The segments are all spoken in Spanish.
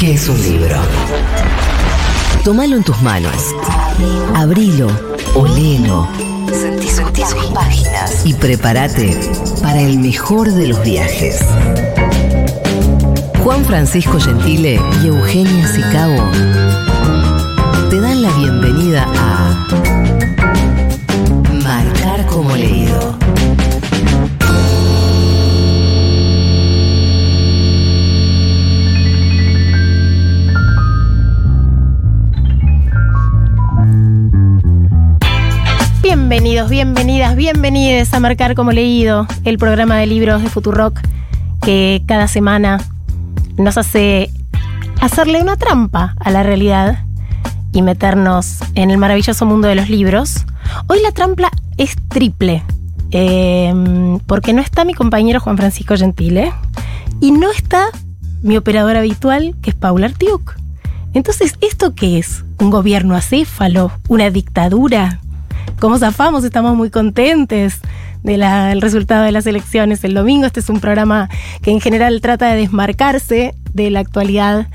que es un libro. Tómalo en tus manos. Abrilo, olelo. Sentí, sentí sus páginas. Y prepárate para el mejor de los viajes. Juan Francisco Gentile y Eugenia Sicabo te dan la bienvenida a Marcar como leído. Bienvenidos, bienvenidas, bienvenides a Marcar como Leído, el programa de libros de Futurock que cada semana nos hace hacerle una trampa a la realidad y meternos en el maravilloso mundo de los libros. Hoy la trampa es triple, eh, porque no está mi compañero Juan Francisco Gentile y no está mi operador habitual, que es Paula Artiuk. Entonces, ¿esto qué es? ¿Un gobierno acéfalo? ¿Una dictadura? ¿Cómo zafamos? Estamos muy contentes del resultado de las elecciones el domingo. Este es un programa que en general trata de desmarcarse de la actualidad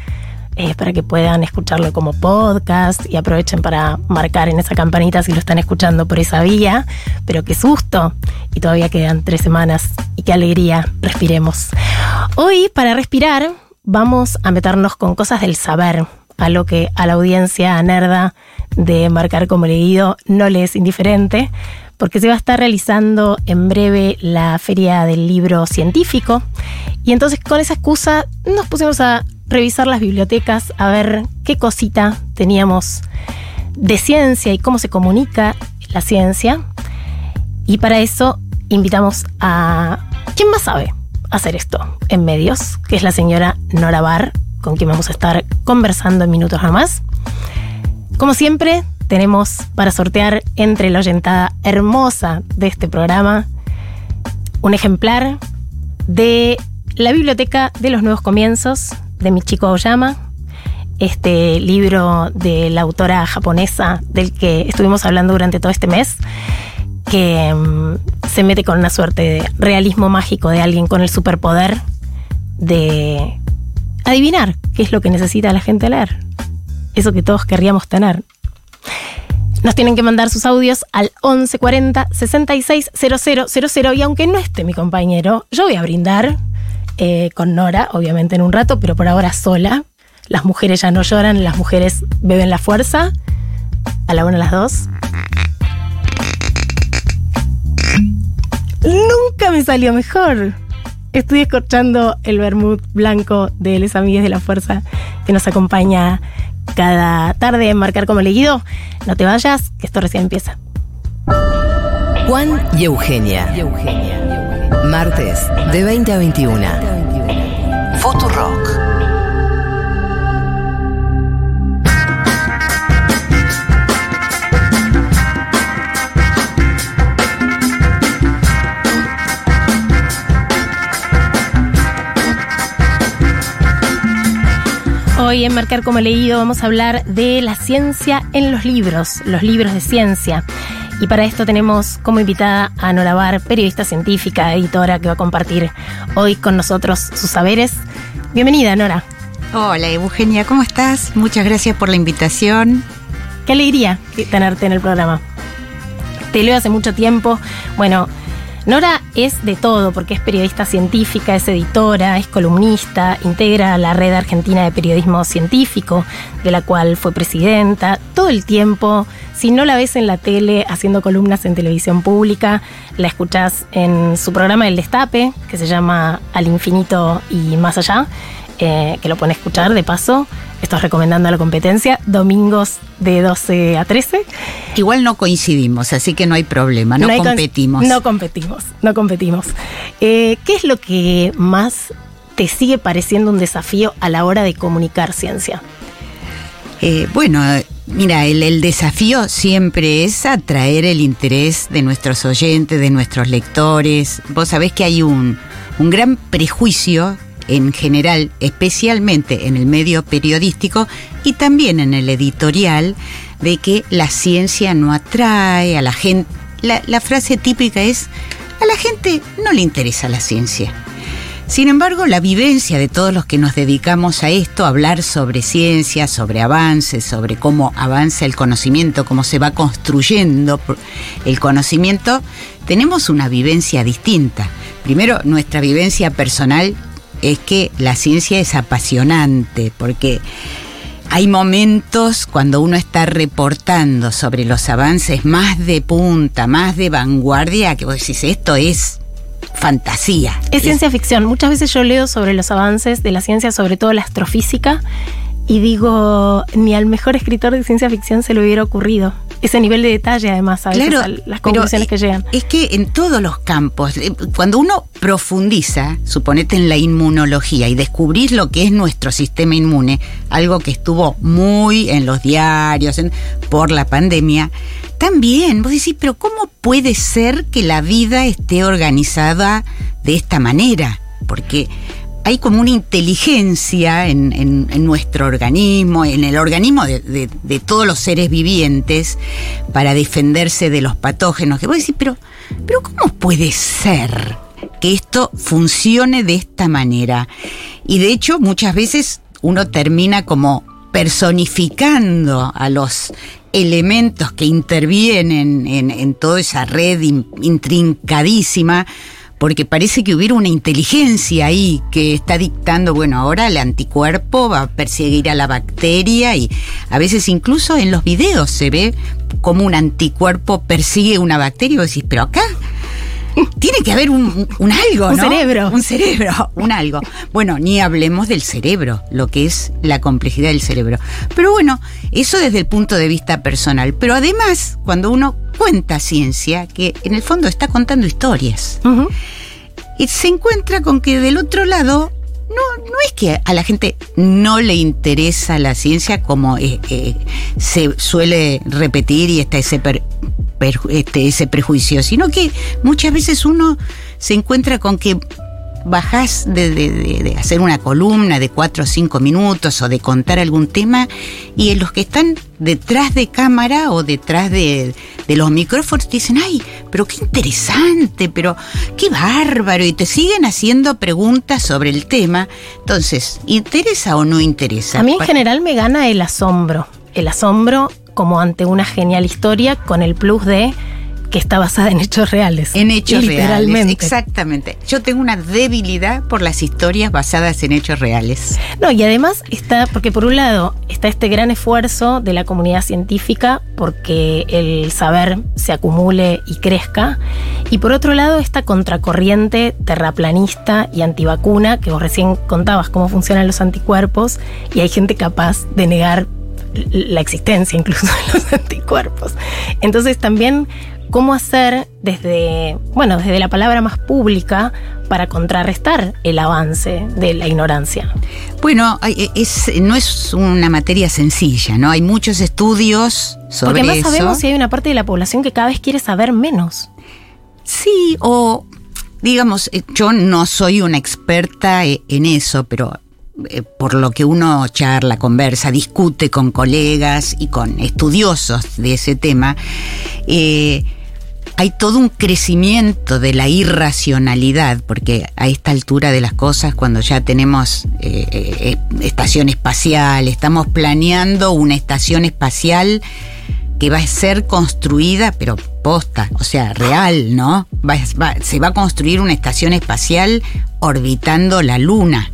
eh, para que puedan escucharlo como podcast y aprovechen para marcar en esa campanita si lo están escuchando por esa vía. Pero qué susto. Y todavía quedan tres semanas y qué alegría. Respiremos. Hoy, para respirar, vamos a meternos con cosas del saber a lo que a la audiencia nerda de marcar como leído no le es indiferente, porque se va a estar realizando en breve la feria del libro científico. Y entonces con esa excusa nos pusimos a revisar las bibliotecas, a ver qué cosita teníamos de ciencia y cómo se comunica la ciencia. Y para eso invitamos a... ¿Quién más sabe hacer esto en medios? Que es la señora Nora Barr, con quien vamos a estar conversando en minutos nomás. Como siempre, tenemos para sortear entre la oyentada hermosa de este programa un ejemplar de la Biblioteca de los Nuevos Comienzos de Michiko Aoyama, este libro de la autora japonesa del que estuvimos hablando durante todo este mes, que um, se mete con una suerte de realismo mágico de alguien con el superpoder de adivinar qué es lo que necesita la gente leer. Eso que todos querríamos tener. Nos tienen que mandar sus audios al 1140 660000 y aunque no esté mi compañero, yo voy a brindar eh, con Nora, obviamente en un rato, pero por ahora sola. Las mujeres ya no lloran, las mujeres beben la fuerza. A la una, a las dos. Nunca me salió mejor. Estoy escuchando el vermut blanco de Les Amigues de la Fuerza que nos acompaña cada tarde en Marcar como Leído. No te vayas, que esto recién empieza. Juan y Eugenia. Martes de 20 a 21. Marcar como Leído vamos a hablar de la ciencia en los libros, los libros de ciencia. Y para esto tenemos como invitada a Nora Bar, periodista científica, editora, que va a compartir hoy con nosotros sus saberes. Bienvenida, Nora. Hola, Eugenia, ¿cómo estás? Muchas gracias por la invitación. Qué alegría tenerte en el programa. Te leo hace mucho tiempo. Bueno, Nora es de todo, porque es periodista científica, es editora, es columnista, integra la Red Argentina de Periodismo Científico, de la cual fue presidenta. Todo el tiempo, si no la ves en la tele haciendo columnas en televisión pública, la escuchás en su programa El Destape, que se llama Al Infinito y Más Allá, eh, que lo pone a escuchar de paso. Esto es recomendando a la competencia, domingos de 12 a 13. Igual no coincidimos, así que no hay problema, no, competimos. No competimos, no competimos. Eh, ¿Qué es lo que más te sigue pareciendo un desafío a la hora de comunicar ciencia? Eh, bueno, mira, el, desafío siempre es atraer el interés de nuestros oyentes, de nuestros lectores. Vos sabés que hay un, un gran prejuicio en general, especialmente en el medio periodístico y también en el editorial, de que la ciencia no atrae a la gente. La, frase típica es, a la gente no le interesa la ciencia. Sin embargo, la vivencia de todos los que nos dedicamos a esto, hablar sobre ciencia, sobre avances, sobre cómo avanza el conocimiento, cómo se va construyendo el conocimiento, tenemos una vivencia distinta. Primero, nuestra vivencia personal es que la ciencia es apasionante, porque hay momentos cuando uno está reportando sobre los avances más de punta, más de vanguardia, que vos decís, esto es fantasía. Es, ciencia ficción. Muchas veces yo leo sobre los avances de la ciencia, sobre todo la astrofísica, y digo, ni al mejor escritor de ciencia ficción se le hubiera ocurrido. Ese nivel de detalle, además, a veces las conclusiones que llegan. Es que en todos los campos, eh, cuando uno profundiza, suponete en la inmunología y descubrís lo que es nuestro sistema inmune, algo que estuvo muy en los diarios por la pandemia, también vos decís, pero ¿cómo puede ser que la vida esté organizada de esta manera? Porque hay como una inteligencia en, nuestro organismo, en el organismo de, todos los seres vivientes, para defenderse de los patógenos. Que vos decís, pero, pero ¿cómo puede ser que esto funcione de esta manera? Y de hecho, muchas veces uno termina como personificando a los elementos que intervienen en, toda esa red intrincadísima porque parece que hubiera una inteligencia ahí que está dictando, bueno, ahora el anticuerpo va a perseguir a la bacteria y a veces incluso en los videos se ve como un anticuerpo persigue una bacteria y vos decís, pero acá tiene que haber un, algo, ¿no? Un cerebro. Un cerebro, un algo. Bueno, ni hablemos del cerebro, lo que es la complejidad del cerebro. Pero bueno, eso desde el punto de vista personal. Pero además, cuando uno cuenta ciencia, que en el fondo está contando historias, y se encuentra con que del otro lado no, no es que a la gente no le interesa la ciencia como eh, eh, se suele repetir y está ese, este, ese prejuicio, sino que muchas veces uno se encuentra con que bajás de, hacer una columna de cuatro o cinco minutos o de contar algún tema y los que están detrás de cámara o detrás de, los micrófonos dicen, ay, pero qué interesante, pero qué bárbaro, y te siguen haciendo preguntas sobre el tema. Entonces, ¿interesa o no interesa? A mí en general me gana el asombro, el asombro como ante una genial historia con el plus de que está basada en hechos reales. En hechos literalmente. reales. Exactamente. Yo tengo una debilidad por las historias basadas en hechos reales. No, y además está, porque por un lado está este gran esfuerzo de la comunidad científica porque el saber se acumule y crezca. Y por otro lado, esta contracorriente terraplanista y antivacuna, que vos recién contabas cómo funcionan los anticuerpos, y hay gente capaz de negar la existencia incluso de los anticuerpos. Entonces también cómo hacer desde, bueno, desde la palabra más pública para contrarrestar el avance de la ignorancia. Bueno, es, no es una materia sencilla, ¿no? Hay muchos estudios sobre Porque además sabemos si hay una parte de la población que cada vez quiere saber menos. Sí, o digamos, eh, yo no soy una experta eh, en eso, pero eh, por lo que uno charla, conversa, discute con colegas y con estudiosos de ese tema, eh, hay todo un crecimiento de la irracionalidad, porque a esta altura de las cosas, cuando ya tenemos eh, estación espacial, estamos planeando una estación espacial que va a ser construida, pero posta, o sea, real, ¿no? se va a construir una estación espacial orbitando la Luna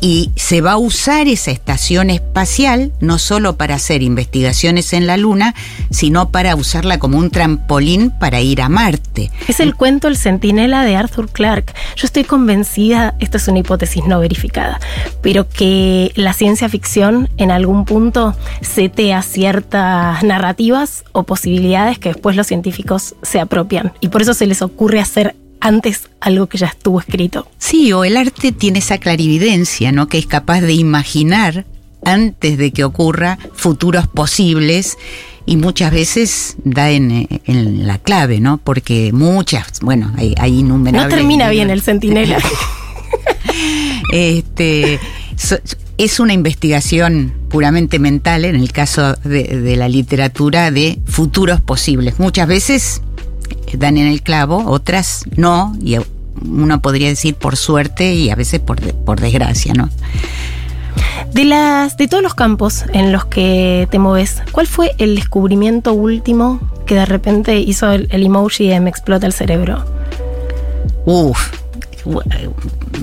y se va a usar esa estación espacial no solo para hacer investigaciones en la Luna, sino para usarla como un trampolín para ir a Marte. Es el cuento El Centinela de Arthur Clarke. Yo estoy convencida, esta es una hipótesis no verificada, pero que la ciencia ficción en algún punto setea ciertas narrativas o posibilidades que después los científicos se apropian. Y por eso se les ocurre hacer antes algo que ya estuvo escrito. Sí, o el arte tiene esa clarividencia, ¿no? Que es capaz de imaginar antes de que ocurra futuros posibles y muchas veces da en, en la clave, ¿no? Porque muchas, bueno, hay, hay innumerables. No termina bien el centinela. este, so- es una investigación puramente mental, en el caso de, de la literatura, de futuros posibles. Muchas veces dan en el clavo, otras no, y uno podría decir por suerte y a veces por, de- por desgracia, ¿no? De las de todos los campos en los que te moves, ¿cuál fue el descubrimiento último que de repente hizo el, el emoji de me explota el cerebro? Uf,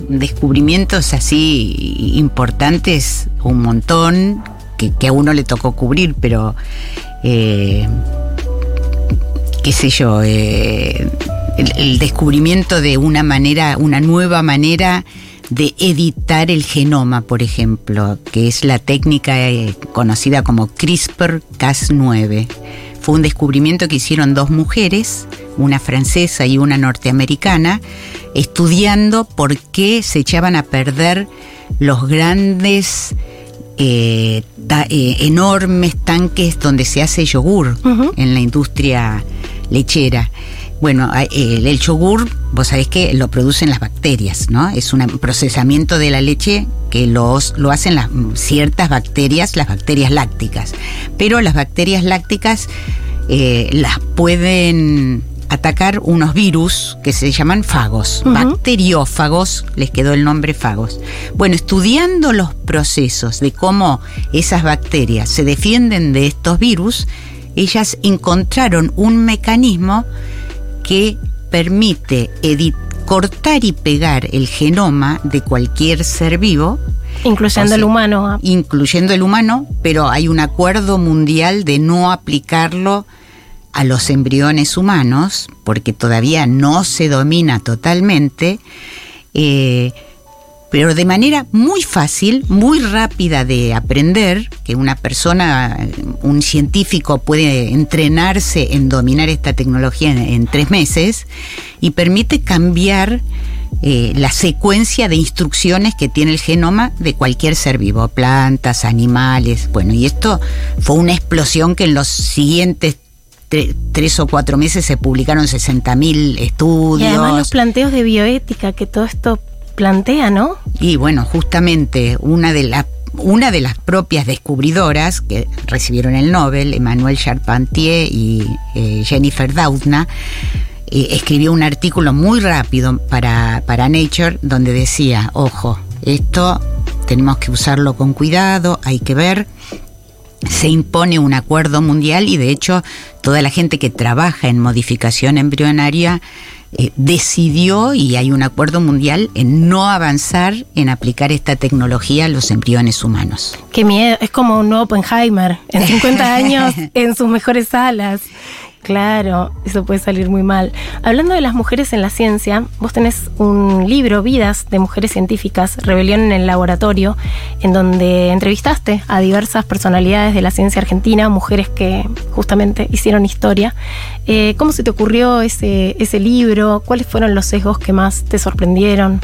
descubrimientos así importantes, un montón, que, que a uno le tocó cubrir, pero eh, qué sé yo, eh, el, el descubrimiento de una manera, una nueva manera de editar el genoma, por ejemplo, que es la técnica eh, conocida como CRISPR-Cas9. Fue un descubrimiento que hicieron dos mujeres, una francesa y una norteamericana, estudiando por qué se echaban a perder los grandes, eh, ta- eh, enormes tanques donde se hace yogur en la industria lechera. Bueno, el, el yogur, vos sabés que lo producen las bacterias, ¿no? Es un procesamiento de la leche que los, lo hacen las, ciertas bacterias, las bacterias lácticas. Pero las bacterias lácticas eh, las pueden atacar unos virus que se llaman fagos, bacteriófagos, les quedó el nombre fagos. Bueno, estudiando los procesos de cómo esas bacterias se defienden de estos virus, ellas encontraron un mecanismo que permite cortar y pegar el genoma de cualquier ser vivo, Incluyendo O sea, el humano. incluyendo el humano, pero hay un acuerdo mundial de no aplicarlo a los embriones humanos, porque todavía no se domina totalmente, eh, pero de manera muy fácil, muy rápida de aprender, que una persona, un científico puede entrenarse en dominar esta tecnología en, en tres meses, y permite cambiar eh, la secuencia de instrucciones que tiene el genoma de cualquier ser vivo, plantas, animales. Bueno, y esto fue una explosión que en los siguientes tre- tres o cuatro meses se publicaron 60.000 Y estudios. además los planteos de bioética que todo esto plantea, ¿no? Y bueno, justamente una de las una de las propias descubridoras que recibieron el Nobel, Emmanuel Charpentier y eh, Jennifer Doudna, eh, escribió un artículo muy rápido para, para Nature donde decía, ojo, esto tenemos que usarlo con cuidado, hay que ver. Se impone un acuerdo mundial y de hecho toda la gente que trabaja en modificación embrionaria eh, decidió y hay un acuerdo mundial en no avanzar en aplicar esta tecnología a los embriones humanos. Qué miedo, es como un nuevo Oppenheimer, en 50 años en sus mejores alas. Claro, eso puede salir muy mal. Hablando de las mujeres en la ciencia, vos tenés un libro, Vidas de Mujeres Científicas, Rebelión en el Laboratorio, en donde entrevistaste a diversas personalidades de la ciencia argentina, mujeres que justamente hicieron historia. Eh, ¿Cómo se te ocurrió ese, ese libro? ¿Cuáles fueron los sesgos que más te sorprendieron?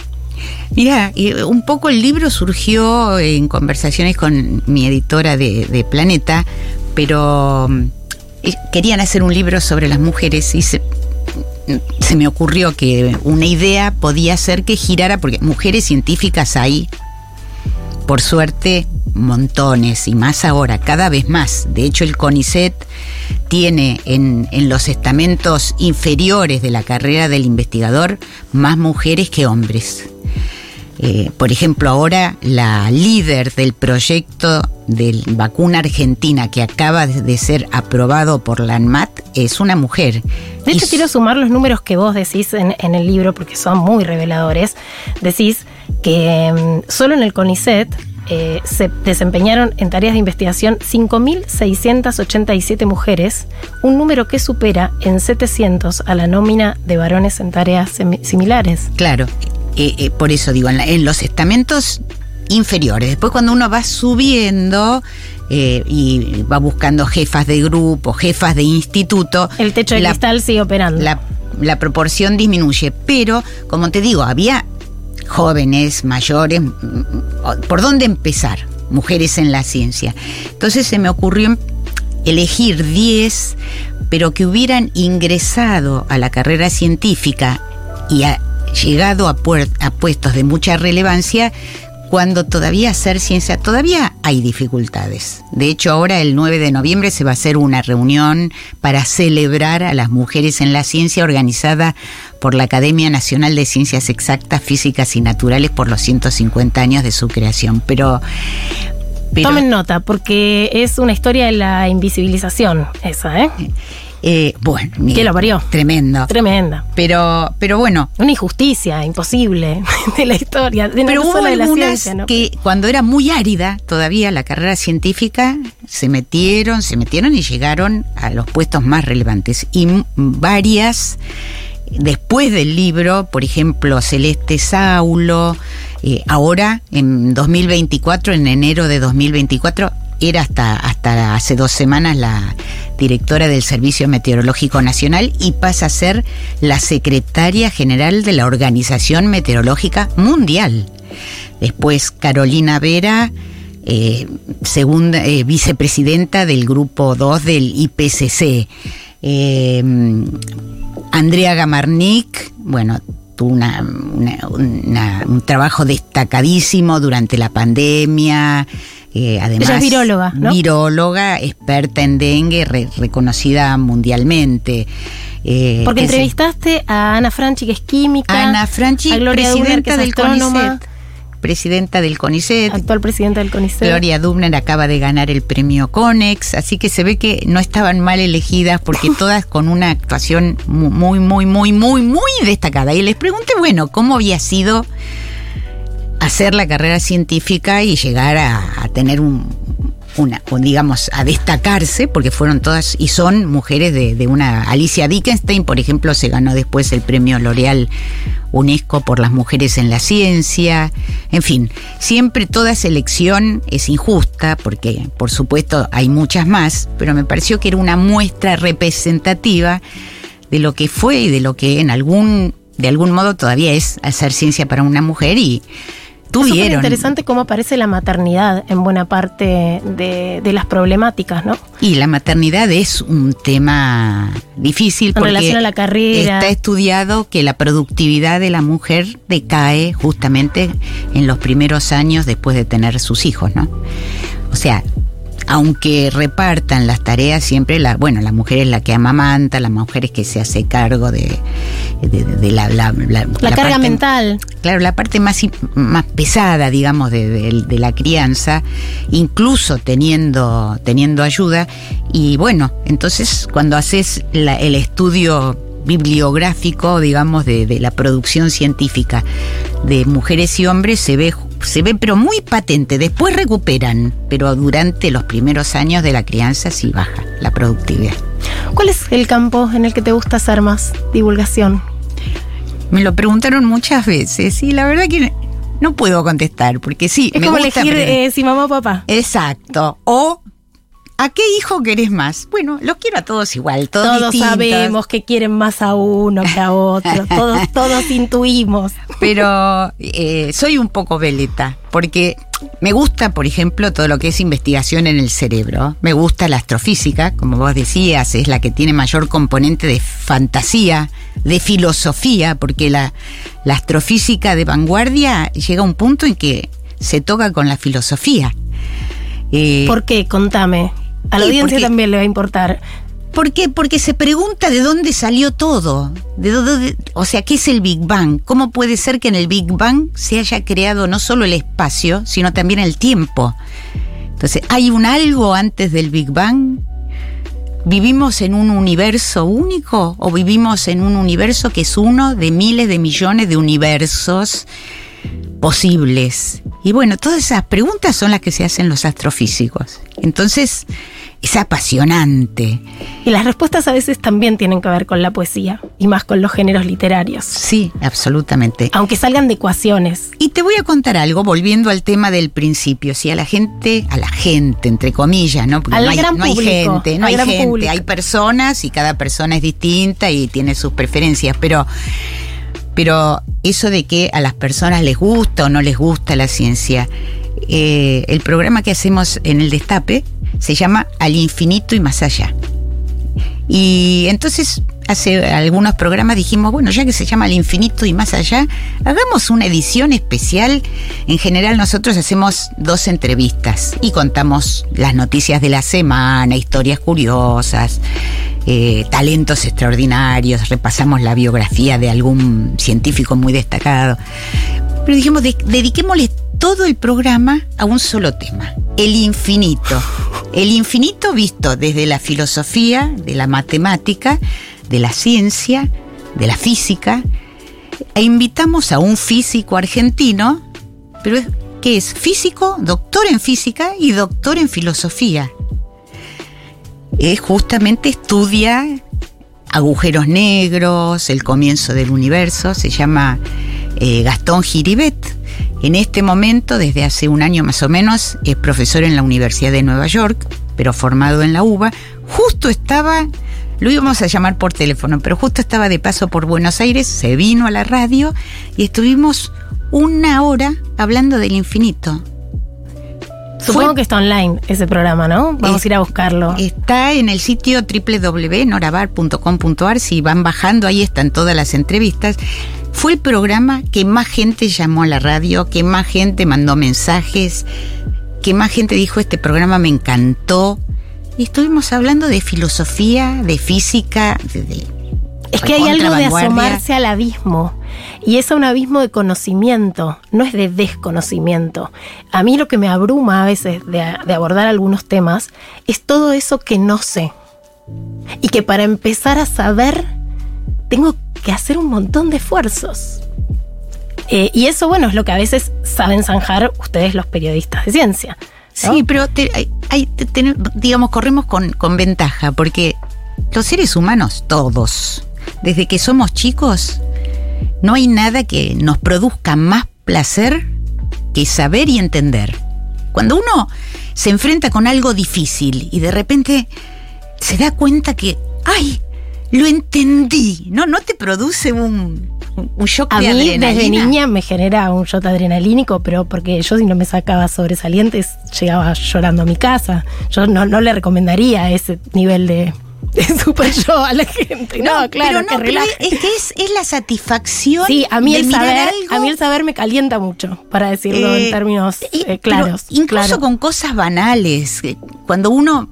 Mira, y un poco el libro surgió en conversaciones con mi editora de, de Planeta, pero mm, eh, querían hacer un libro sobre las mujeres y se, me ocurrió que una idea podía ser que girara, porque mujeres científicas hay, por suerte, montones y más ahora, cada vez más. De hecho, el CONICET tiene en, en los estamentos inferiores de la carrera del investigador más mujeres que hombres. Eh, por ejemplo, ahora la líder del proyecto de vacuna argentina que acaba de ser aprobado por la ANMAT es una mujer. De Y hecho, quiero sumar los números que vos decís en, en el libro porque son muy reveladores. Decís que mm, solo en el CONICET eh, se desempeñaron en tareas de investigación 5.687 mujeres, un número que supera en 700 a la nómina de varones en tareas similares. Claro, eh, eh, por eso digo, en, la- en los estamentos inferiores. Después cuando uno va subiendo eh, y va buscando jefas de grupo, jefas de instituto. El techo de cristal sigue operando. La, la proporción disminuye. Pero, como te digo, había jóvenes, mayores. mm, ¿Por dónde empezar? Mujeres en la ciencia. Entonces se me ocurrió elegir 10, pero que hubieran ingresado a la carrera científica y a- llegado a, a puestos de mucha relevancia cuando todavía hacer ciencia, todavía hay dificultades. De hecho, ahora el 9 de noviembre se va a hacer una reunión para celebrar a las mujeres en la ciencia organizada por la Academia Nacional de Ciencias Exactas, Físicas y Naturales por los 150 años de su creación. Pero... pero- Tomen nota, porque es una historia de la invisibilización, esa, ¿eh? Eh, bueno, Que lo parió. Tremendo. Tremenda. Pero, pero bueno, Una injusticia imposible de la historia, de no Pero hubo de la algunas ciencia, ¿no? que cuando era muy árida todavía la carrera científica se metieron, se metieron y llegaron a los puestos más relevantes. Y varias, después del libro, por ejemplo, Celeste Saulo, eh, ahora en 2024, en enero de 2024, era hasta, hasta hace dos semanas la directora del Servicio Meteorológico Nacional y pasa a ser la secretaria general de la Organización Meteorológica Mundial. Después Carolina Vera, eh, segunda eh, vicepresidenta del grupo 2 del IPCC. Eh, Andrea Gamarnik, bueno, tuvo un trabajo destacadísimo durante la pandemia. Eh, además, Ella es viróloga, ¿no? Viróloga, experta en dengue, re- reconocida mundialmente. Eh, Porque entrevistaste a Ana Franchi, que es química. Ana Franchi, a Gloria Dubner, que presidenta es del CONICET. Presidenta del CONICET. actual presidenta del CONICET. Gloria Dubner acaba de ganar el premio Conex, así que se ve que no estaban mal elegidas porque todas con una actuación mu- muy, muy, muy, muy, muy destacada. Y les pregunté, bueno, ¿cómo había sido hacer la carrera científica y llegar a, tener un, digamos, a destacarse, porque fueron todas y son mujeres de, de una. Alicia Dickenstein, por ejemplo, se ganó después el premio L'Oreal UNESCO por las mujeres en la ciencia. En fin, siempre toda selección es injusta, porque por supuesto hay muchas más, pero me pareció que era una muestra representativa de lo que fue y de lo que en algún, de algún modo todavía es hacer ciencia para una mujer y Es tuvieron. interesante cómo aparece la maternidad en buena parte de, de las problemáticas, ¿no? Y la maternidad es un tema difícil En porque relación a la carrera. está estudiado que la productividad de la mujer decae justamente en los primeros años después de tener sus hijos, ¿no? O sea, aunque repartan las tareas siempre, la, bueno, la mujer es la que amamanta, la mujer es que se hace cargo de, de- de la, la- la- La, la carga parte- mental. Claro, la parte más, más pesada, digamos, de, la crianza, incluso teniendo, teniendo ayuda. Y bueno, entonces cuando haces la- el estudio bibliográfico, digamos, de, de la producción científica de mujeres y hombres, se ve, se ve pero muy patente. Después recuperan, pero durante los primeros años de la crianza sí baja la productividad. ¿Cuál es el campo en el que te gusta hacer más divulgación? Me lo preguntaron muchas veces y la verdad que no puedo contestar, porque sí, Es me como gusta elegir eh, si mamá o papá. Exacto. O ¿a qué hijo querés más? Bueno, los quiero a todos igual, todos, Todos distintos, sabemos que quieren más a uno que a otro. todos, todos intuimos. Pero eh, soy un poco veleta, porque me gusta, por ejemplo, todo lo que es investigación en el cerebro. Me gusta la astrofísica, como vos decías, es la que tiene mayor componente de fantasía, de filosofía, porque la, la astrofísica de vanguardia llega a un punto en que se toca con la filosofía. Eh, ¿Por qué? Contame. A la Sí, audiencia porque- también le va a importar. ¿Por qué? Porque se pregunta de dónde salió todo. De dónde, o sea, ¿qué es el Big Bang? ¿Cómo puede ser que en el Big Bang se haya creado no solo el espacio, sino también el tiempo? Entonces, ¿hay un algo antes del Big Bang? ¿Vivimos en un universo único o vivimos en un universo que es uno de miles de millones de universos posibles? Y bueno, todas esas preguntas son las que se hacen los astrofísicos. Entonces, es apasionante. Y las respuestas a veces también tienen que ver con la poesía y más con los géneros literarios. Sí, absolutamente. Aunque salgan de ecuaciones. Y te voy a contar algo, volviendo al tema del principio. Si a la gente, a la gente, entre comillas, ¿no? Porque no, hay, no hay, gente, no hay gente, hay personas y cada persona es distinta y tiene sus preferencias, pero pero eso de que a las personas les gusta o no les gusta la ciencia, eh, el programa que hacemos en el Destape se llama Al infinito y más allá. Y entonces hace algunos programas dijimos, bueno, ya que se llama Al infinito y más allá, hagamos una edición especial. En general nosotros hacemos dos entrevistas y contamos las noticias de la semana, historias curiosas, eh, talentos extraordinarios, repasamos la biografía de algún científico muy destacado. Pero dijimos, dediquémosle todo el programa a un solo tema, el infinito. El infinito visto desde la filosofía, de la matemática, de la ciencia, de la física. E invitamos a un físico argentino, pero que es físico, doctor en física y doctor en filosofía es justamente estudia agujeros negros, el comienzo del universo, se llama eh, Gastón Giribet. En este momento, desde hace un año más o menos, es profesor en la Universidad de Nueva York, pero formado en la UBA. Justo estaba, lo íbamos a llamar por teléfono, pero justo estaba de paso por Buenos Aires, se vino a la radio y estuvimos una hora hablando del infinito. Supongo que está online ese programa, ¿no? Vamos a ir a buscarlo. Está en el sitio www.norabar.com.ar. Si van bajando, ahí están todas las entrevistas. Fue el programa que más gente llamó a la radio, que más gente mandó mensajes, que más gente dijo: Este programa me encantó. Y estuvimos hablando de filosofía, de física, de, es que hay algo de asomarse al abismo. Y es un abismo de conocimiento, no es de desconocimiento. A mí lo que me abruma a veces de, abordar algunos temas es todo eso que no sé. Y que para empezar a saber tengo que hacer un montón de esfuerzos. Eh, y eso, bueno, es lo que a veces saben zanjar ustedes los periodistas de ciencia. Sí, pero digamos, corremos con, con ventaja, porque los seres humanos, todos, desde que somos chicos, no hay nada que nos produzca más placer que saber y entender. Cuando uno se enfrenta con algo difícil y de repente se da cuenta que, ¡ay! Lo entendí. No, no te produce un, un shock a de mí, Desde niña me genera un shock adrenalínico, pero porque yo si no me sacaba sobresalientes llegaba llorando a mi casa. Yo no, no le recomendaría ese nivel de, super yo a la gente. No, claro, pero no, es que es, la satisfacción. Sí, a mí, el saber, a mí el saber me calienta mucho, para decirlo en eh, términos eh, claros. incluso con cosas banales. Cuando uno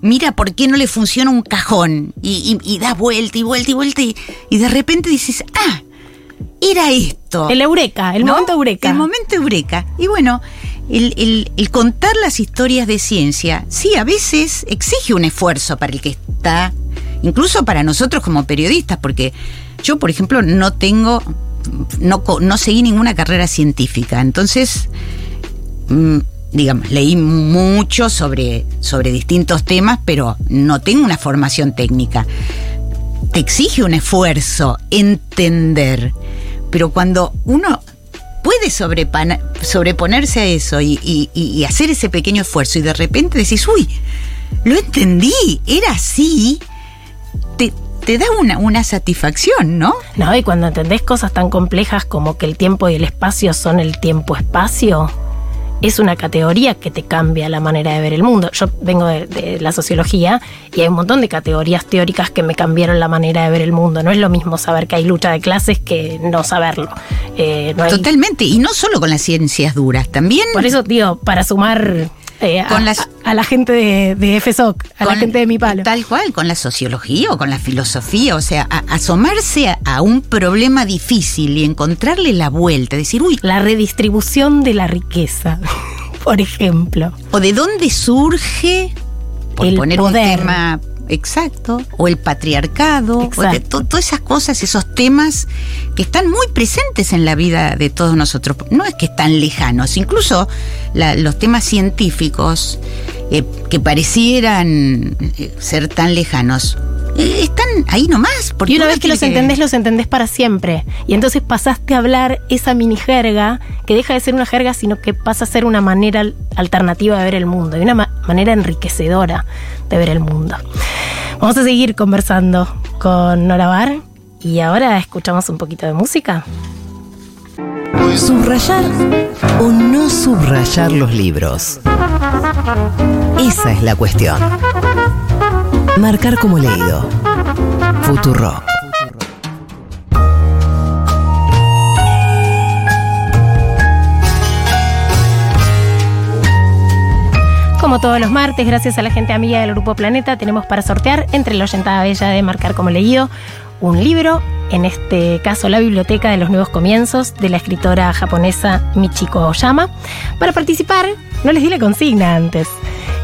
mira por qué no le funciona un cajón y, da vuelta y vuelta y vuelta y, de repente dices, ah, era esto. El eureka, el momento eureka. El momento eureka. Y bueno, el, contar las historias de ciencia, sí, a veces exige un esfuerzo para el que está, incluso para nosotros como periodistas, porque yo, por ejemplo, no tengo, no, no seguí ninguna carrera científica, entonces, mm, digamos, leí mucho sobre, sobre distintos temas, pero no tengo una formación técnica. Te exige un esfuerzo entender, pero cuando uno puede sobreponerse a eso y, hacer ese pequeño esfuerzo y de repente decís, uy, lo entendí, era así, te, te da una, una satisfacción, ¿no? No, y cuando entendés cosas tan complejas como que el tiempo y el espacio son el tiempo-espacio, es una categoría que te cambia la manera de ver el mundo. Yo vengo de, la sociología y hay un montón de categorías teóricas que me cambiaron la manera de ver el mundo. No es lo mismo saber que hay lucha de clases que no saberlo. Eh, Totalmente, y no solo con las ciencias duras, también... Por eso, digo, para sumar eh, con a, las, a, la gente de, de FSOC, a la gente de mi palo. Tal cual, con la sociología o con la filosofía, o sea, asomarse a, un problema difícil y encontrarle la vuelta, decir, uy. La redistribución de la riqueza, por ejemplo. O de dónde surge, por el poner poder. un tema Exacto. O el patriarcado. todas esas cosas, esos temas que están muy presentes en la vida de todos nosotros. No es que están lejanos. Incluso los temas científicos eh, que parecieran eh, ser tan lejanos, están ahí nomás. Porque y una vez que los entendés, los entendés para siempre. Y entonces pasaste a hablar esa mini jerga, que deja de ser una jerga, sino que pasa a ser una manera alternativa de ver el mundo, y una manera enriquecedora de ver el mundo. Vamos a seguir conversando con Nora Bar y ahora escuchamos un poquito de música. Subrayar o no subrayar los libros. Esa es la cuestión. Marcar como leído. Futuro. Como todos los martes, gracias a la gente amiga del Grupo Planeta, tenemos para sortear entre la oyentada bella de Marcar como leído un libro, en este caso la Biblioteca de los Nuevos Comienzos, de la escritora japonesa Michiko Oyama. Para participar, no les di la consigna antes.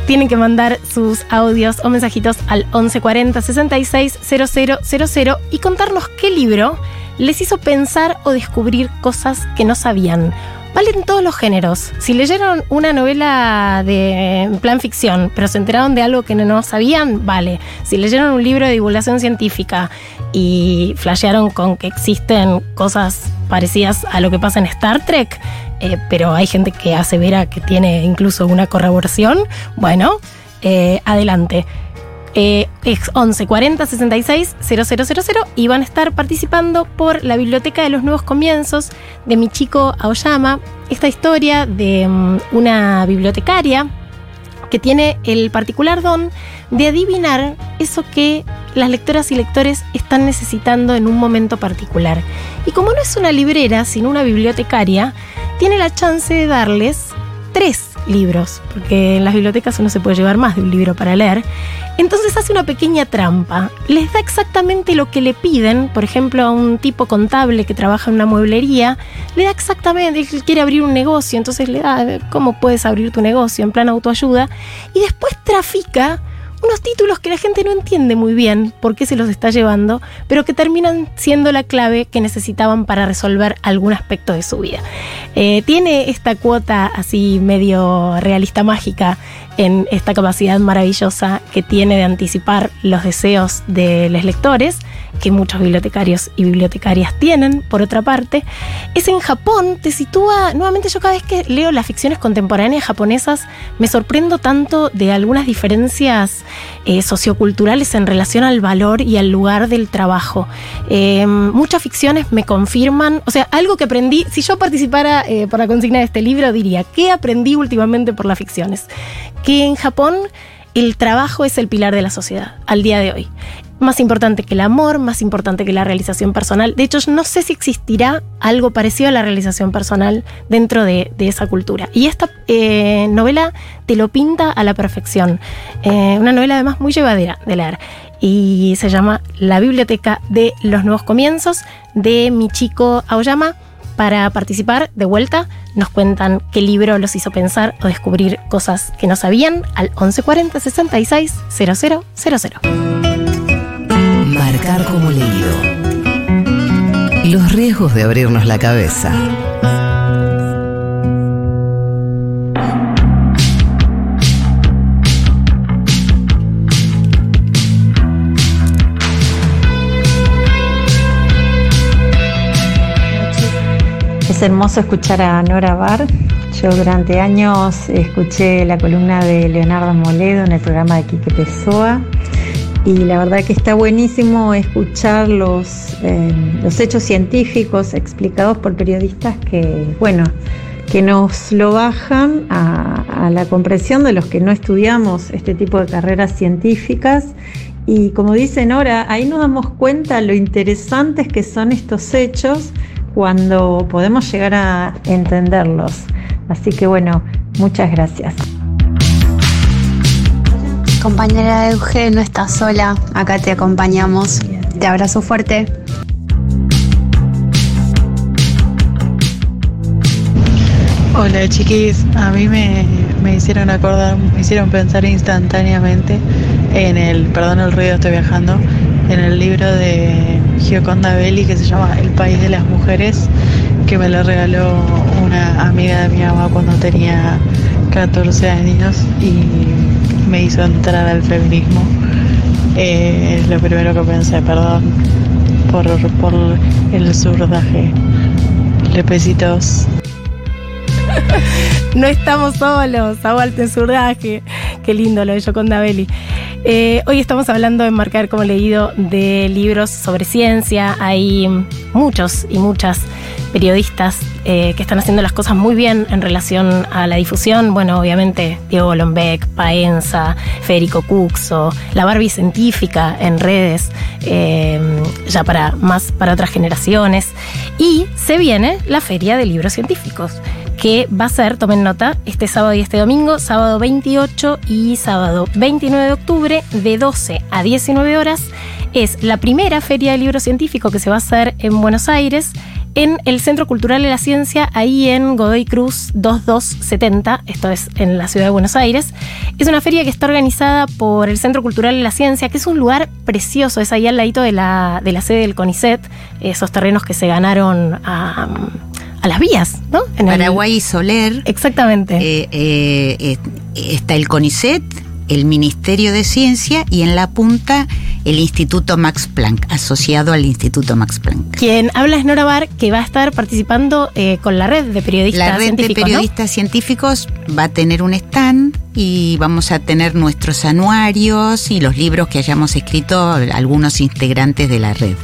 Tienen que mandar sus audios o mensajitos al 1140 66 000 y contarnos qué libro les hizo pensar o descubrir cosas que no sabían Valen todos los géneros. Si leyeron una novela de plan ficción, pero se enteraron de algo que no sabían, vale. Si leyeron un libro de divulgación científica y flashearon con que existen cosas parecidas a lo que pasa en Star Trek, eh, pero hay gente que asevera que tiene incluso una corroboración, bueno, eh, adelante eh, es 11 40 66 000 y van a estar participando por la Biblioteca de los Nuevos Comienzos de Michiko Aoyama. Esta historia de mm, una bibliotecaria que tiene el particular don de adivinar eso que las lectoras y lectores están necesitando en un momento particular. Y como no es una librera, sino una bibliotecaria, tiene la chance de darles tres libros, porque en las bibliotecas uno se puede llevar más de un libro para leer. Entonces hace una pequeña trampa. Les da exactamente lo que le piden, por ejemplo, a un tipo contable que trabaja en una mueblería, le da exactamente, quiere abrir un negocio, entonces le da cómo puedes abrir tu negocio en plan autoayuda, y después trafica unos títulos que la gente no entiende muy bien por qué se los está llevando, pero que terminan siendo la clave que necesitaban para resolver algún aspecto de su vida. Eh, tiene esta cuota así medio realista mágica en esta capacidad maravillosa que tiene de anticipar los deseos de los lectores, que muchos bibliotecarios y bibliotecarias tienen, por otra parte, es en Japón, te sitúa, nuevamente yo cada vez que leo las ficciones contemporáneas japonesas, me sorprendo tanto de algunas diferencias eh, socioculturales en relación al valor y al lugar del trabajo. Eh, muchas ficciones me confirman, o sea, algo que aprendí, si yo participara eh, por la consigna de este libro, diría, ¿qué aprendí últimamente por las ficciones? Que en Japón el trabajo es el pilar de la sociedad al día de hoy más importante que el amor, más importante que la realización personal. De hecho, no sé si existirá algo parecido a la realización personal dentro de, esa cultura. Y esta eh, novela te lo pinta a la perfección. Eh, una novela además muy llevadera de leer. Y se llama La Biblioteca de los Nuevos Comienzos de Michiko Aoyama. Para participar, de vuelta, nos cuentan qué libro los hizo pensar o descubrir cosas que no sabían al 1140 66 000. Marcar como leído. Los riesgos de abrirnos la cabeza. Es hermoso escuchar a Nora Bar. Yo durante años escuché la columna de Leonardo Moledo en el programa de Quique Pessoa y la verdad que está buenísimo escuchar los, eh, los hechos científicos explicados por periodistas que, bueno, que nos lo bajan a, la comprensión de los que no estudiamos este tipo de carreras científicas. Y como dicen ahora, ahí nos damos cuenta lo interesantes que son estos hechos cuando podemos llegar a entenderlos. Así que bueno, muchas gracias. Compañera Euge, no estás sola, acá te acompañamos. Te abrazo fuerte. Hola chiquis, a mí me, hicieron acordar, me hicieron pensar instantáneamente en el, perdón el ruido, estoy viajando, en el libro de Gioconda Belli que se llama El País de las Mujeres, que me lo regaló una amiga de mi mamá cuando tenía 14 años y me hizo entrar al feminismo. Eh, es lo primero que pensé, perdón por, por el surdaje. Lepecitos. no estamos solos, aguante surdaje. Qué lindo lo de Yoconda Belli. Eh, hoy estamos hablando en Marcar como leído de libros sobre ciencia. Hay muchos y muchas periodistas eh, que están haciendo las cosas muy bien en relación a la difusión. Bueno, obviamente Diego Lombeck, Paenza, Federico Cuxo, la Barbie científica en redes, eh, ya para más para otras generaciones. Y se viene la Feria de Libros Científicos que va a ser, tomen nota, este sábado y este domingo, sábado 28 y sábado 29 de octubre, de 12 a 19 horas. Es la primera feria de libros científicos que se va a hacer en Buenos Aires, en el Centro Cultural de la Ciencia, ahí en Godoy Cruz 2270, esto es en la ciudad de Buenos Aires. Es una feria que está organizada por el Centro Cultural de la Ciencia, que es un lugar precioso, es ahí al ladito de la, de la sede del CONICET, esos terrenos que se ganaron a a las vías, ¿no? En Paraguay y Soler. Exactamente. Eh, eh, eh, está el CONICET, el Ministerio de Ciencia y en la punta el Instituto Max Planck, asociado al Instituto Max Planck. Quien habla es Nora Bar, que va a estar participando con la red de periodistas científicos. La red de periodistas científicos va a tener un stand y vamos a tener nuestros anuarios y los libros que hayamos escrito algunos integrantes de la red.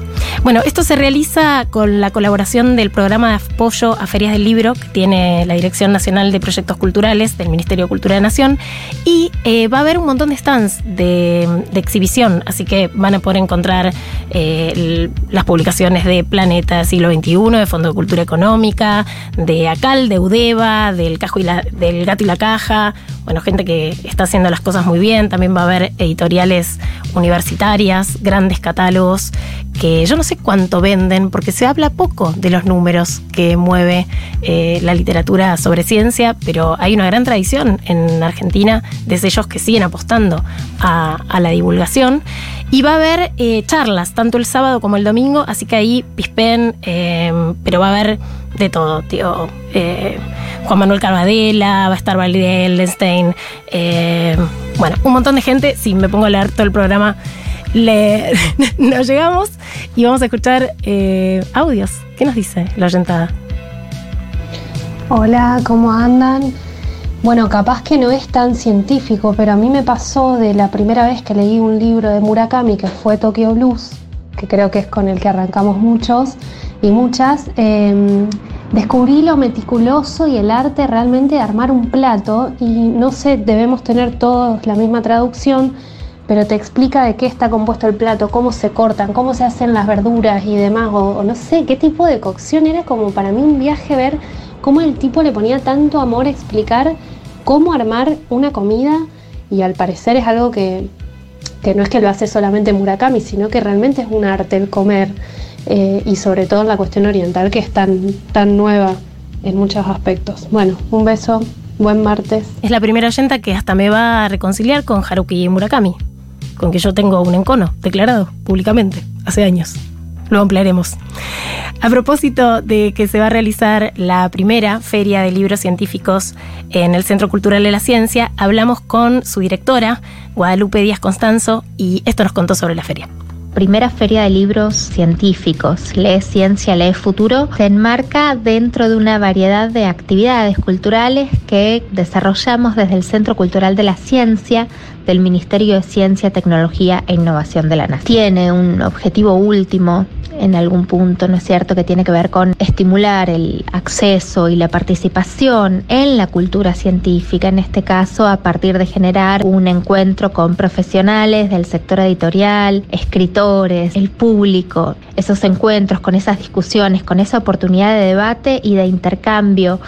Bueno, esto se realiza con la colaboración del programa de apoyo a ferias del libro que tiene la Dirección Nacional de Proyectos Culturales del Ministerio de Cultura de Nación y eh, va a haber un montón de stands de, exhibición, así que van a poder encontrar eh, las publicaciones de Planeta Siglo XXI, de Fondo de Cultura Económica, de ACAL, de UDEVA, del, Cajo y la, del Gato y la Caja, bueno, gente que está haciendo las cosas muy bien, también va a haber editoriales universitarias, grandes catálogos, que yo no sé cuánto venden, porque se habla poco de los números que mueve eh, la literatura sobre ciencia, pero hay una gran tradición en Argentina de sellos que siguen apostando a, la divulgación. Y va a haber eh, charlas, tanto el sábado como el domingo, así que ahí pispen, eh, pero va a haber de todo, tío. Juan Manuel Carvadela, va a estar Valeria Ellenstein, bueno, un montón de gente. Si me pongo a leer todo el programa, le, nos llegamos y vamos a escuchar eh, audios. ¿Qué nos dice la oyentada? Hola, ¿cómo andan? Bueno, capaz que no es tan científico, pero a mí me pasó de la primera vez que leí un libro de Murakami, que fue Tokyo Blues, que creo que es con el que arrancamos muchos y muchas, em, descubrí lo meticuloso y el arte realmente de armar un plato y no sé, debemos tener todos la misma traducción, pero te explica de qué está compuesto el plato, cómo se cortan, cómo se hacen las verduras y demás, o, no sé, qué tipo de cocción era como para mí un viaje ver cómo el tipo le ponía tanto amor a explicar cómo armar una comida y al parecer es algo que, que no es que lo hace solamente Murakami, sino que realmente es un arte el comer eh, y sobre todo en la cuestión oriental que es tan, tan nueva en muchos aspectos. Bueno, un beso, buen martes. Es la primera oyenta que hasta me va a reconciliar con Haruki Murakami con que yo tengo un encono declarado públicamente hace años. Lo ampliaremos. A propósito de que se va a realizar la primera feria de libros científicos en el Centro Cultural de la Ciencia, hablamos con su directora, Guadalupe Díaz Constanzo, y esto nos contó sobre la feria primera feria de libros científicos, Lee Ciencia, Lee Futuro, se enmarca dentro de una variedad de actividades culturales que desarrollamos desde el Centro Cultural de la Ciencia del Ministerio de Ciencia, Tecnología e Innovación de la Nación. Tiene un objetivo último en algún punto, ¿no es cierto?, que tiene que ver con estimular el acceso y la participación en la cultura científica, en este caso a partir de generar un encuentro con profesionales del sector editorial, escritores, el público, esos encuentros con esas discusiones, con esa oportunidad de debate y de intercambio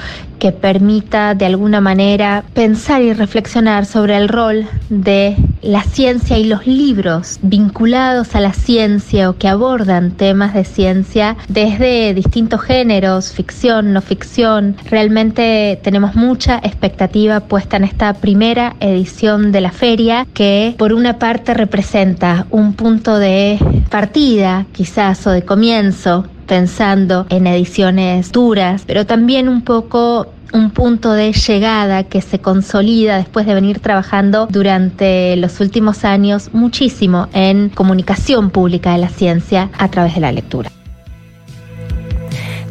que permita de alguna manera pensar y reflexionar sobre el rol de la ciencia y los libros vinculados a la ciencia o que abordan temas de ciencia desde distintos géneros, ficción, no ficción. Realmente tenemos mucha expectativa puesta en esta primera edición de la feria que por una parte representa un punto de partida quizás o de comienzo pensando en ediciones duras, pero también un poco un punto de llegada que se consolida después de venir trabajando durante los últimos años muchísimo en comunicación pública de la ciencia a través de la lectura.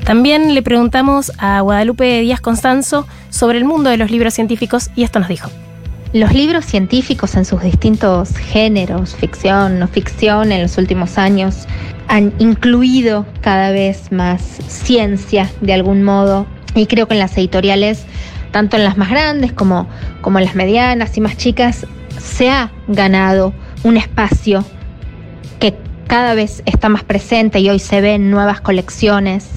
También le preguntamos a Guadalupe Díaz Constanzo sobre el mundo de los libros científicos y esto nos dijo. Los libros científicos en sus distintos géneros, ficción, no ficción, en los últimos años han incluido cada vez más ciencia de algún modo y creo que en las editoriales, tanto en las más grandes como, como en las medianas y más chicas, se ha ganado un espacio que cada vez está más presente y hoy se ven nuevas colecciones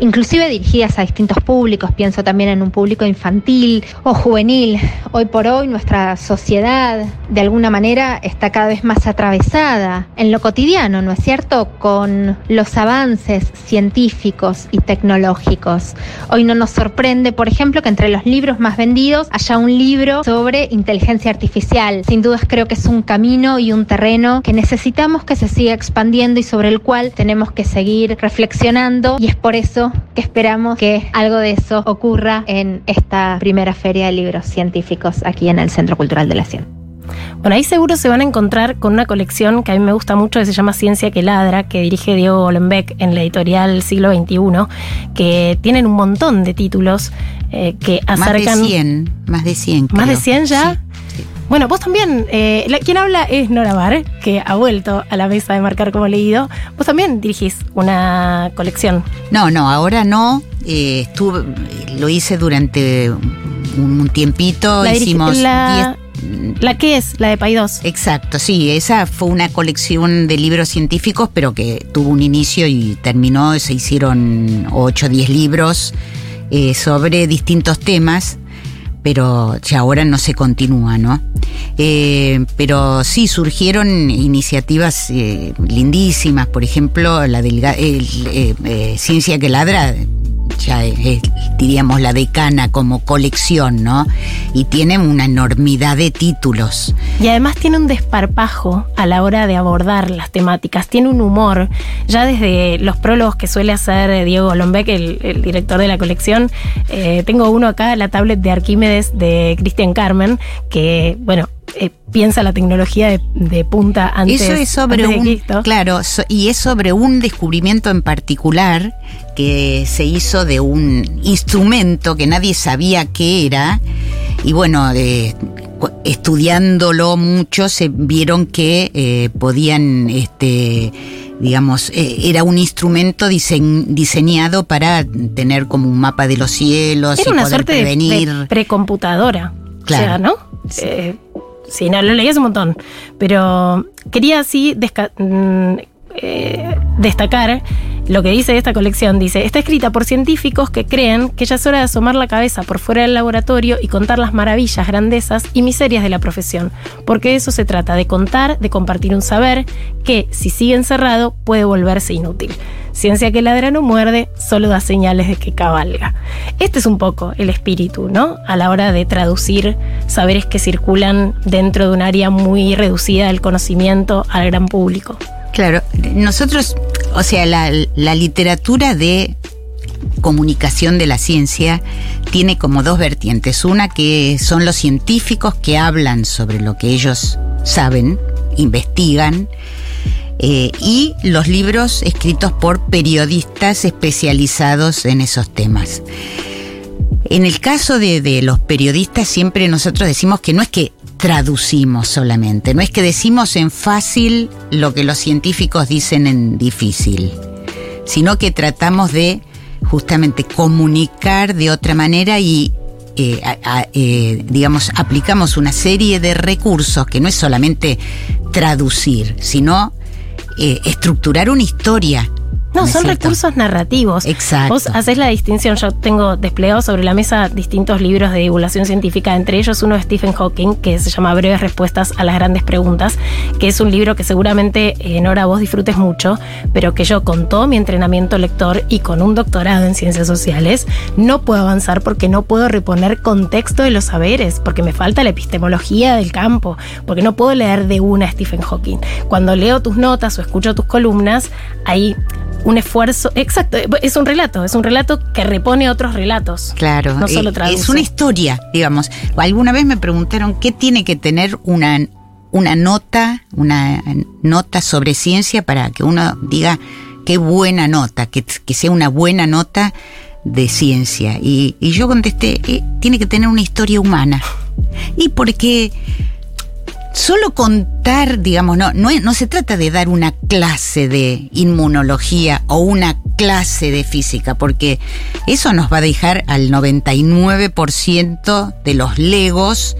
inclusive dirigidas a distintos públicos, pienso también en un público infantil o juvenil. Hoy por hoy nuestra sociedad de alguna manera está cada vez más atravesada en lo cotidiano, ¿no es cierto?, con los avances científicos y tecnológicos. Hoy no nos sorprende, por ejemplo, que entre los libros más vendidos haya un libro sobre inteligencia artificial. Sin dudas creo que es un camino y un terreno que necesitamos que se siga expandiendo y sobre el cual tenemos que seguir reflexionando y es por eso que esperamos que algo de eso ocurra en esta primera feria de libros científicos aquí en el Centro Cultural de la Ciencia. Bueno, ahí seguro se van a encontrar con una colección que a mí me gusta mucho que se llama Ciencia que Ladra, que dirige Diego Golenbeck en la editorial Siglo XXI, que tienen un montón de títulos eh, que acercan. Más de 100, más de 100. ¿Más de 100 ya? Bueno, vos también, eh, quien habla es Nora Bar, que ha vuelto a la mesa de marcar como leído. Vos también dirigís una colección. No, no, ahora no. Eh, estuve, lo hice durante un tiempito. La hicimos la, la que es, la de Paidós. Exacto, sí, esa fue una colección de libros científicos, pero que tuvo un inicio y terminó, se hicieron 8 o 10 libros eh, sobre distintos temas pero ya ahora no se continúa, ¿no? Eh, pero sí surgieron iniciativas eh, lindísimas, por ejemplo, la del eh, Ciencia que Ladra ya es, diríamos la decana como colección, ¿no? Y tiene una enormidad de títulos. Y además tiene un desparpajo a la hora de abordar las temáticas, tiene un humor. Ya desde los prólogos que suele hacer Diego Lombeck, el, director de la colección, eh, tengo uno acá, la tablet de Arquímedes de Cristian Carmen, que, bueno, eh, piensa la tecnología de, punta antes, Eso es sobre un, Claro, y es sobre un descubrimiento en particular que se hizo de un instrumento que nadie sabía qué era. Y bueno, estudiándolo mucho se vieron que eh, podían, este, digamos, eh, era un instrumento diseñado para tener como un mapa de los cielos era y una poder suerte prevenir. De, precomputadora. Claro. O sea, ¿no? Sí, no, lo leías un montón. Pero quería así mm, eh, destacar lo que dice esta colección. Dice, está escrita por científicos que creen que ya es hora de asomar la cabeza por fuera del laboratorio y contar las maravillas, grandezas y miserias de la profesión. Porque de eso se trata, de contar, de compartir un saber que, si sigue encerrado, puede volverse inútil. Ciencia que ladra no muerde, solo da señales de que cabalga. Este es un poco el espíritu, ¿no? A la hora de traducir saberes que circulan dentro de un área muy reducida del conocimiento al gran público. Claro, nosotros, o sea, la, literatura de comunicación de la ciencia tiene como dos vertientes. Una que son los científicos que hablan sobre lo que ellos saben, investigan, eh, y los libros escritos por periodistas especializados en esos temas. En el caso de, los periodistas siempre nosotros decimos que no es que traducimos solamente, no es que decimos en fácil lo que los científicos dicen en difícil, sino que tratamos de justamente comunicar de otra manera y eh, eh, digamos, aplicamos una serie de recursos que no es solamente traducir, sino eh, estructurar una historia. No, son recursos narrativos. Exacto. Vos haces la distinción, yo tengo desplegado sobre la mesa distintos libros de divulgación científica, entre ellos uno de Stephen Hawking, que se llama Breves Respuestas a las Grandes Preguntas, que es un libro que seguramente en hora vos disfrutes mucho, pero que yo con todo mi entrenamiento lector y con un doctorado en ciencias sociales, no puedo avanzar porque no puedo reponer contexto de los saberes, porque me falta la epistemología del campo, porque no puedo leer de una Stephen Hawking. Cuando leo tus notas o escucho tus columnas, ahí un esfuerzo. Exacto, es un relato, es un relato que repone otros relatos. Claro, No solo traduce. es una historia, digamos. Alguna vez me preguntaron qué tiene que tener una, una nota, una nota sobre ciencia para que uno diga qué buena nota, que, que sea una buena nota de ciencia. Y, y yo contesté, eh, tiene que tener una historia humana. Y porque solo contar, digamos, no, no, no se trata de dar una clase de inmunología o una clase de física, porque eso nos va a dejar al 99% de los legos.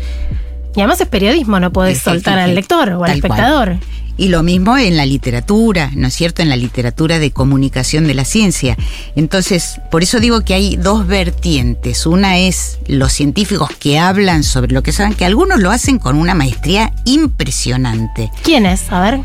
Y además es periodismo, no podés soltar al lector o al cual. Y lo mismo en la literatura, ¿no es cierto? En la literatura de comunicación de la ciencia. Entonces, por eso digo que hay dos vertientes. Una es los científicos que hablan sobre lo que saben, que algunos lo hacen con una maestría impresionante. ¿Quién es? A ver,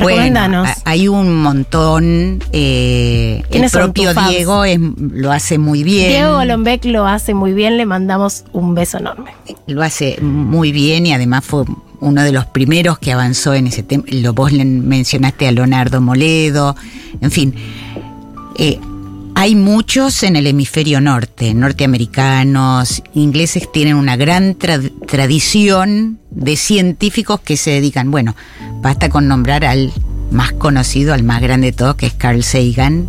Bueno, hay un montón. eh, el ¿Quiénes propio? Diego es- lo hace muy bien. Diego Golombek lo hace muy bien, le mandamos un beso enorme. Lo hace muy bien y además fue uno de los primeros que avanzó en ese tema. Vos mencionaste a Leonardo Moledo, en fin. Eh, hay muchos en el hemisferio norte, norteamericanos, ingleses tienen una gran tra- tradición de científicos que se dedican, bueno, basta con nombrar al más conocido, al más grande de todos, que es Carl Sagan,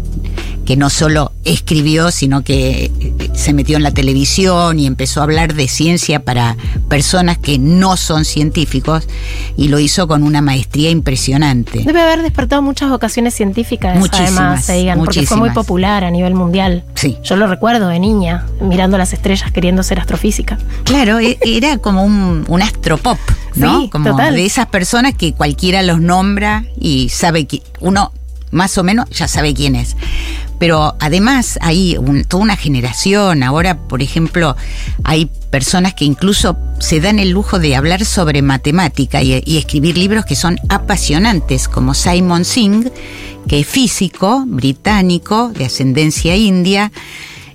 que no solo escribió, sino que eh, se metió en la televisión y empezó a hablar de ciencia para personas que no son científicos y lo hizo con una maestría impresionante. Debe haber despertado muchas vocaciones científicas, Muchísimas, además, Sagan, porque fue muy popular a nivel mundial. Sí. Yo lo recuerdo de niña, mirando las estrellas, queriendo ser astrofísica. Claro, e- era como un, un astropop, ¿no? Sí, como total. de esas personas que cualquiera los nombra y sabe que uno más o menos ya sabe quién es. Pero además hay toda una generación. Ahora, por ejemplo, hay personas que incluso se dan el lujo de hablar sobre matemática y escribir libros que son apasionantes, como Simon Singh, que es físico británico de ascendencia india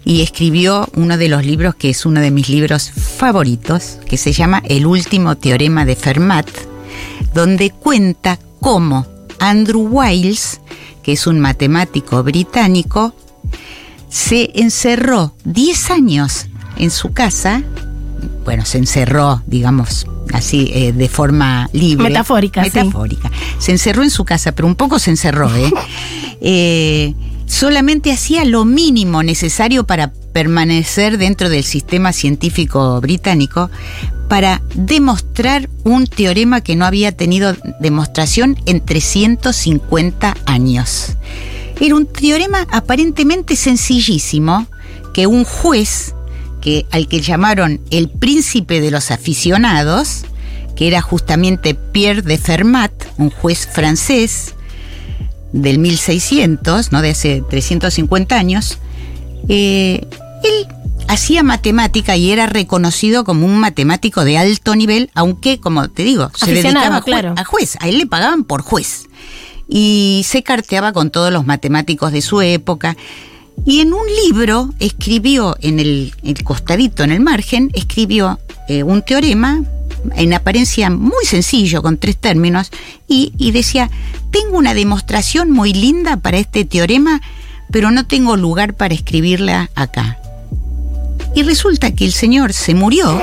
y escribió uno de los libros que es uno de mis libros favoritos, que se llama El último teorema de Fermat, donde cuenta cómo Andrew Wiles, que es un matemático británico, se encerró 10 años en su casa, bueno, se encerró, digamos, así, eh, de forma libre. Metafórica, sí. Metafórica. Se encerró en su casa, pero un poco se encerró, ¿eh? Eh, solamente hacía lo mínimo necesario para permanecer dentro del sistema científico británico para demostrar un teorema que no había tenido demostración en 350 años. Era un teorema aparentemente sencillísimo que un juez que, al que llamaron el príncipe de los aficionados, que era justamente Pierre de Fermat, un juez francés del 1600, ¿no? de hace 350 años, eh, él hacía matemática y era reconocido como un matemático de alto nivel, aunque, como te digo, se dedicaba a, claro. a juez, a él le pagaban por juez. Y se carteaba con todos los matemáticos de su época. Y en un libro escribió, en el, el costadito, en el margen, escribió eh, un teorema en apariencia muy sencillo, con tres términos, y, y decía, tengo una demostración muy linda para este teorema, pero no tengo lugar para escribirla acá. Y resulta que el señor se murió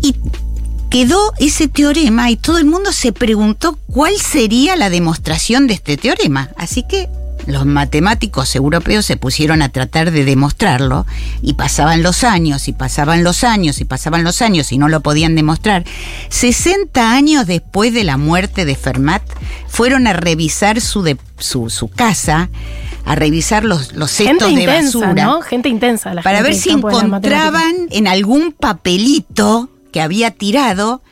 y quedó ese teorema y todo el mundo se preguntó cuál sería la demostración de este teorema. Así que los matemáticos europeos se pusieron a tratar de demostrarlo y pasaban los años y pasaban los años y pasaban los años y no lo podían demostrar. 60 años después de la muerte de Fermat fueron a revisar su, de- su, su casa, a revisar los, los Gente cestos de intensa, basura ¿no? Gente intensa. La para gente ver si encontraban en algún papelito que había tirado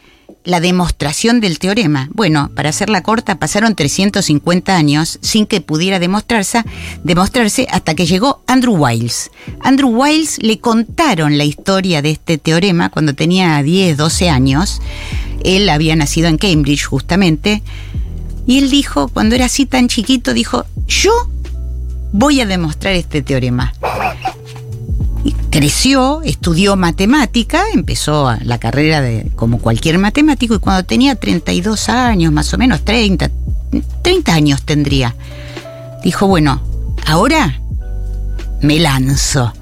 la demostración del teorema. Bueno, para hacerla corta, pasaron 350 años sin que pudiera demostrarse, demostrarse hasta que llegó Andrew Wiles. Andrew Wiles le contaron la historia de este teorema cuando tenía 10, 12 años. Él había nacido en Cambridge justamente. Y él dijo, cuando era así tan chiquito, dijo, yo voy a demostrar este teorema. Creció, estudió matemática, empezó la carrera de como cualquier matemático y cuando tenía 32 años, más o menos 30, 30 años tendría, dijo, bueno, ahora me lanzo.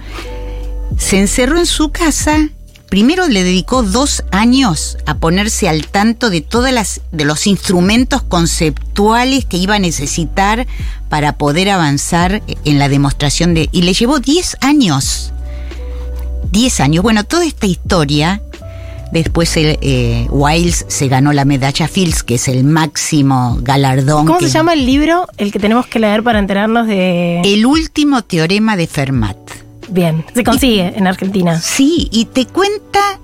Se encerró en su casa primero le dedicó dos años a ponerse al tanto de todas las de los instrumentos conceptuales que iba a necesitar para poder avanzar en la demostración de y le llevó 10 años 10 años bueno toda esta historia Después el, eh, Wiles se ganó la medalla Fields, que es el máximo galardón. ¿Cómo se llama el libro? El que tenemos que leer para enterarnos de... El último teorema de Fermat. Bien, se consigue en Argentina. Sí, y te cuenta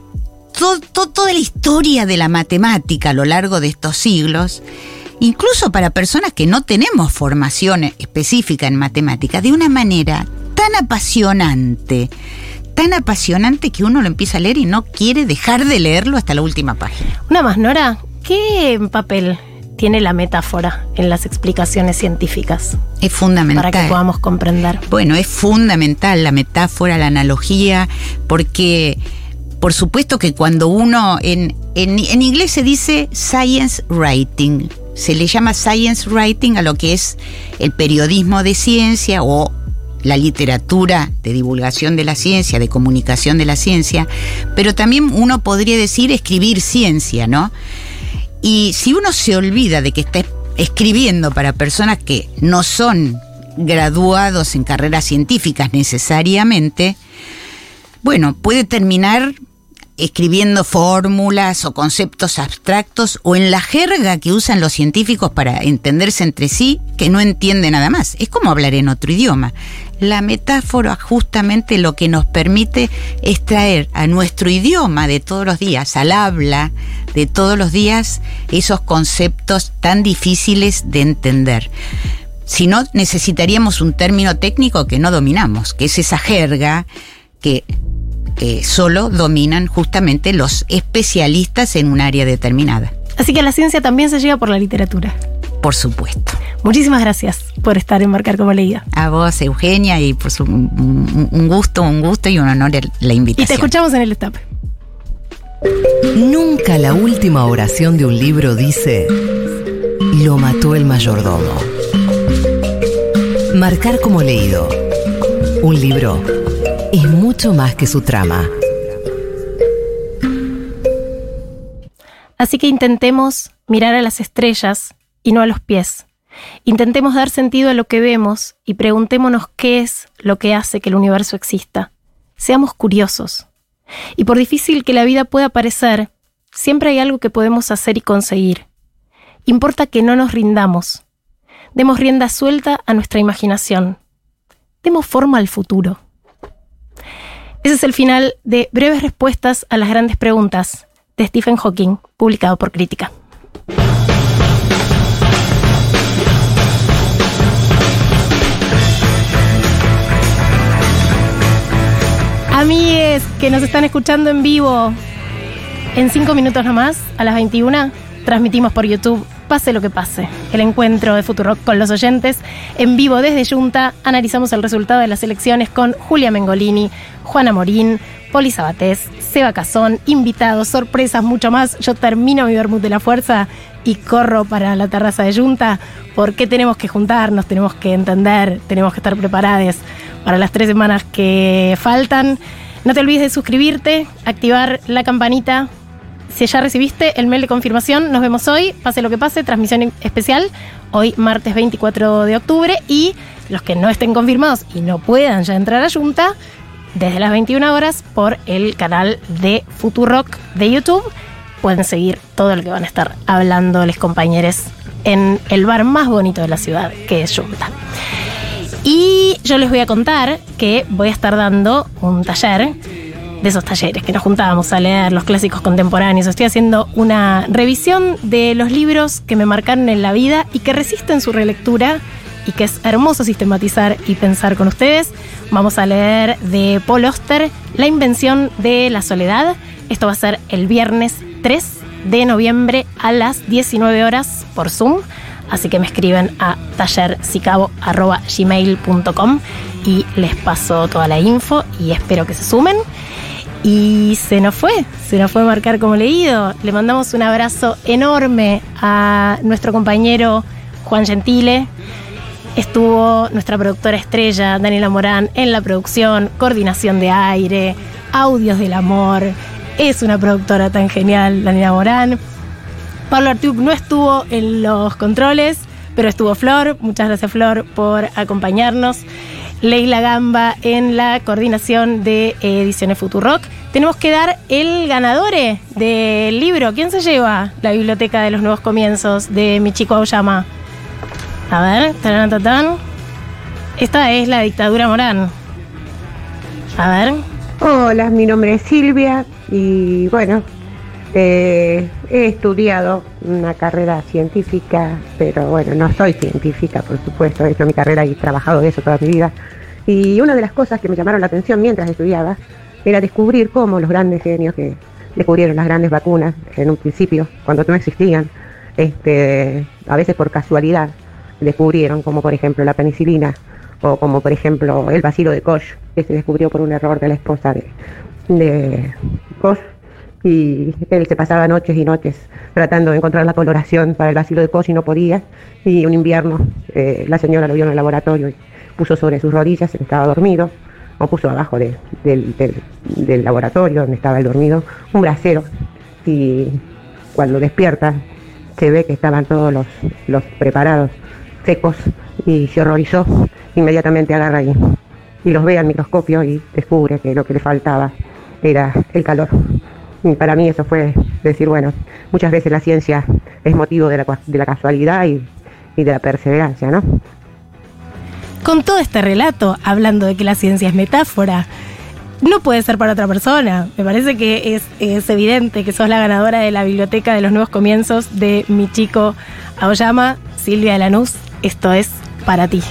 toda la historia de la matemática a lo largo de estos siglos, incluso para personas que no tenemos formación específica en matemática, de una manera tan apasionante, tan apasionante que uno lo empieza a leer y no quiere dejar de leerlo hasta la última página. Una más, Nora, ¿qué papel tiene la metáfora en las explicaciones científicas. Es fundamental. Para que podamos comprender. Bueno, es fundamental la metáfora, la analogía, porque por supuesto que cuando uno, en, en, inglés se dice science writing, se le llama science writing a lo que es el periodismo de ciencia o la literatura de divulgación de la ciencia, de comunicación de la ciencia, pero también uno podría decir escribir ciencia, ¿no? Y si uno se olvida de que está escribiendo para personas que no son graduados en carreras científicas necesariamente, bueno, puede terminar escribiendo fórmulas o conceptos abstractos o en la jerga que usan los científicos para entenderse entre sí, que no entiende nada más. Es como hablar en otro idioma. La metáfora justamente lo que nos permite es traer a nuestro idioma de todos los días, al habla de todos los días, esos conceptos tan difíciles de entender. Si no, necesitaríamos un término técnico que no dominamos, que es esa jerga que eh, solo dominan justamente los especialistas en un área determinada. Así que la ciencia también se llega por la literatura. Por supuesto. Muchísimas gracias por estar en Marcar como leída. A vos, Eugenia, y pues un, un gusto, un gusto y un honor la invitación. Y te escuchamos en el stop. Nunca la última oración de un libro dice, lo mató el mayordomo. Marcar como leído. Un libro es mucho más que su trama. Así que intentemos mirar a las estrellas y no a los pies. Intentemos dar sentido a lo que vemos y preguntémonos qué es lo que hace que el universo exista. Seamos curiosos. Y por difícil que la vida pueda parecer, siempre hay algo que podemos hacer y conseguir. Importa que no nos rindamos. Demos rienda suelta a nuestra imaginación. Demos forma al futuro. Ese es el final de Breves Respuestas a las Grandes Preguntas de Stephen Hawking, publicado por Crítica. Amigues que nos están escuchando en vivo, en cinco minutos nomás, a las 21, transmitimos por YouTube Pase lo que pase, el encuentro de Futurock con los oyentes. En vivo desde Junta analizamos el resultado de las elecciones con Julia Mengolini, Juana Morín, Poli Sabatés, Seba Cazón, invitados, sorpresas, mucho más. Yo termino mi vermut de la fuerza y corro para la terraza de Junta porque tenemos que juntarnos, tenemos que entender, tenemos que estar preparados para las tres semanas que faltan. No te olvides de suscribirte, activar la campanita si ya recibiste el mail de confirmación, nos vemos hoy, pase lo que pase, transmisión especial, hoy martes 24 de octubre y los que no estén confirmados y no puedan ya entrar a Junta, desde las 21 horas por el canal de Futurock de YouTube. Pueden seguir todo lo que van a estar hablando los compañeros en el bar más bonito de la ciudad, que es Junta. Y yo les voy a contar que voy a estar dando un taller de esos talleres que nos juntábamos a leer los clásicos contemporáneos. Estoy haciendo una revisión de los libros que me marcaron en la vida y que resisten su relectura y que es hermoso sistematizar y pensar con ustedes. Vamos a leer de Paul Oster La invención de la soledad. Esto va a ser el viernes 3 de noviembre a las 19 horas por Zoom. Así que me escriben a tallercicabo.gmail.com y les paso toda la info y espero que se sumen. Y se nos fue, se nos fue a marcar como leído. Le mandamos un abrazo enorme a nuestro compañero Juan Gentile, Estuvo nuestra productora estrella, Daniela Morán, en la producción, coordinación de aire, audios del amor. Es una productora tan genial, Daniela Morán. Pablo Artiuk no estuvo en los controles, pero estuvo Flor. Muchas gracias, Flor, por acompañarnos. Leila Gamba en la coordinación de Ediciones Futurock. Tenemos que dar el ganador del libro. ¿Quién se lleva la biblioteca de los nuevos comienzos de Michiko Aoyama? A ver, tarán, tatán. Esta es la dictadura Morán. A ver. Hola, mi nombre es Silvia y bueno, eh, he estudiado una carrera científica, pero bueno, no soy científica, por supuesto, he hecho mi carrera y he trabajado de eso toda mi vida. Y una de las cosas que me llamaron la atención mientras estudiaba era descubrir cómo los grandes genios que descubrieron las grandes vacunas en un principio, cuando no existían, este, a veces por casualidad, descubrieron, como por ejemplo la penicilina, o como por ejemplo el vacilo de Koch, que se descubrió por un error de la esposa de, de Koch y él se pasaba noches y noches tratando de encontrar la coloración para el vacilo de y no podía. Y un invierno eh, la señora lo vio en el laboratorio y puso sobre sus rodillas, estaba dormido, o puso abajo del, laboratorio donde estaba el dormido, un brasero. Y cuando despierta se ve que estaban todos los, los preparados secos y se horrorizó. Inmediatamente agarra y, y los ve al microscopio y descubre que lo que le faltaba era el calor. Para mí eso fue decir, bueno, muchas veces la ciencia es motivo de la, de la casualidad y, y de la perseverancia, ¿no? Con todo este relato, hablando de que la ciencia es metáfora, no puede ser para otra persona. Me parece que es, es, evidente que sos la ganadora de la biblioteca de los nuevos comienzos de mi chico Aoyama, Silvia de Lanús. Esto es para ti.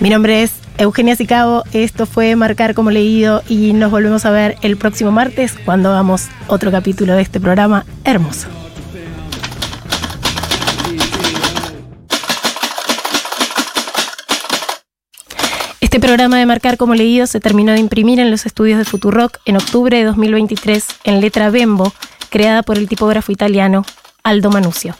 Mi nombre es Eugenia Sicabo, esto fue Marcar como leído y nos volvemos a ver el próximo martes cuando hagamos otro capítulo de este programa hermoso. Este programa de Marcar como leído se terminó de imprimir en los estudios de Futurock en octubre de 2023 en letra Bembo, creada por el tipógrafo italiano Aldo Manuzio.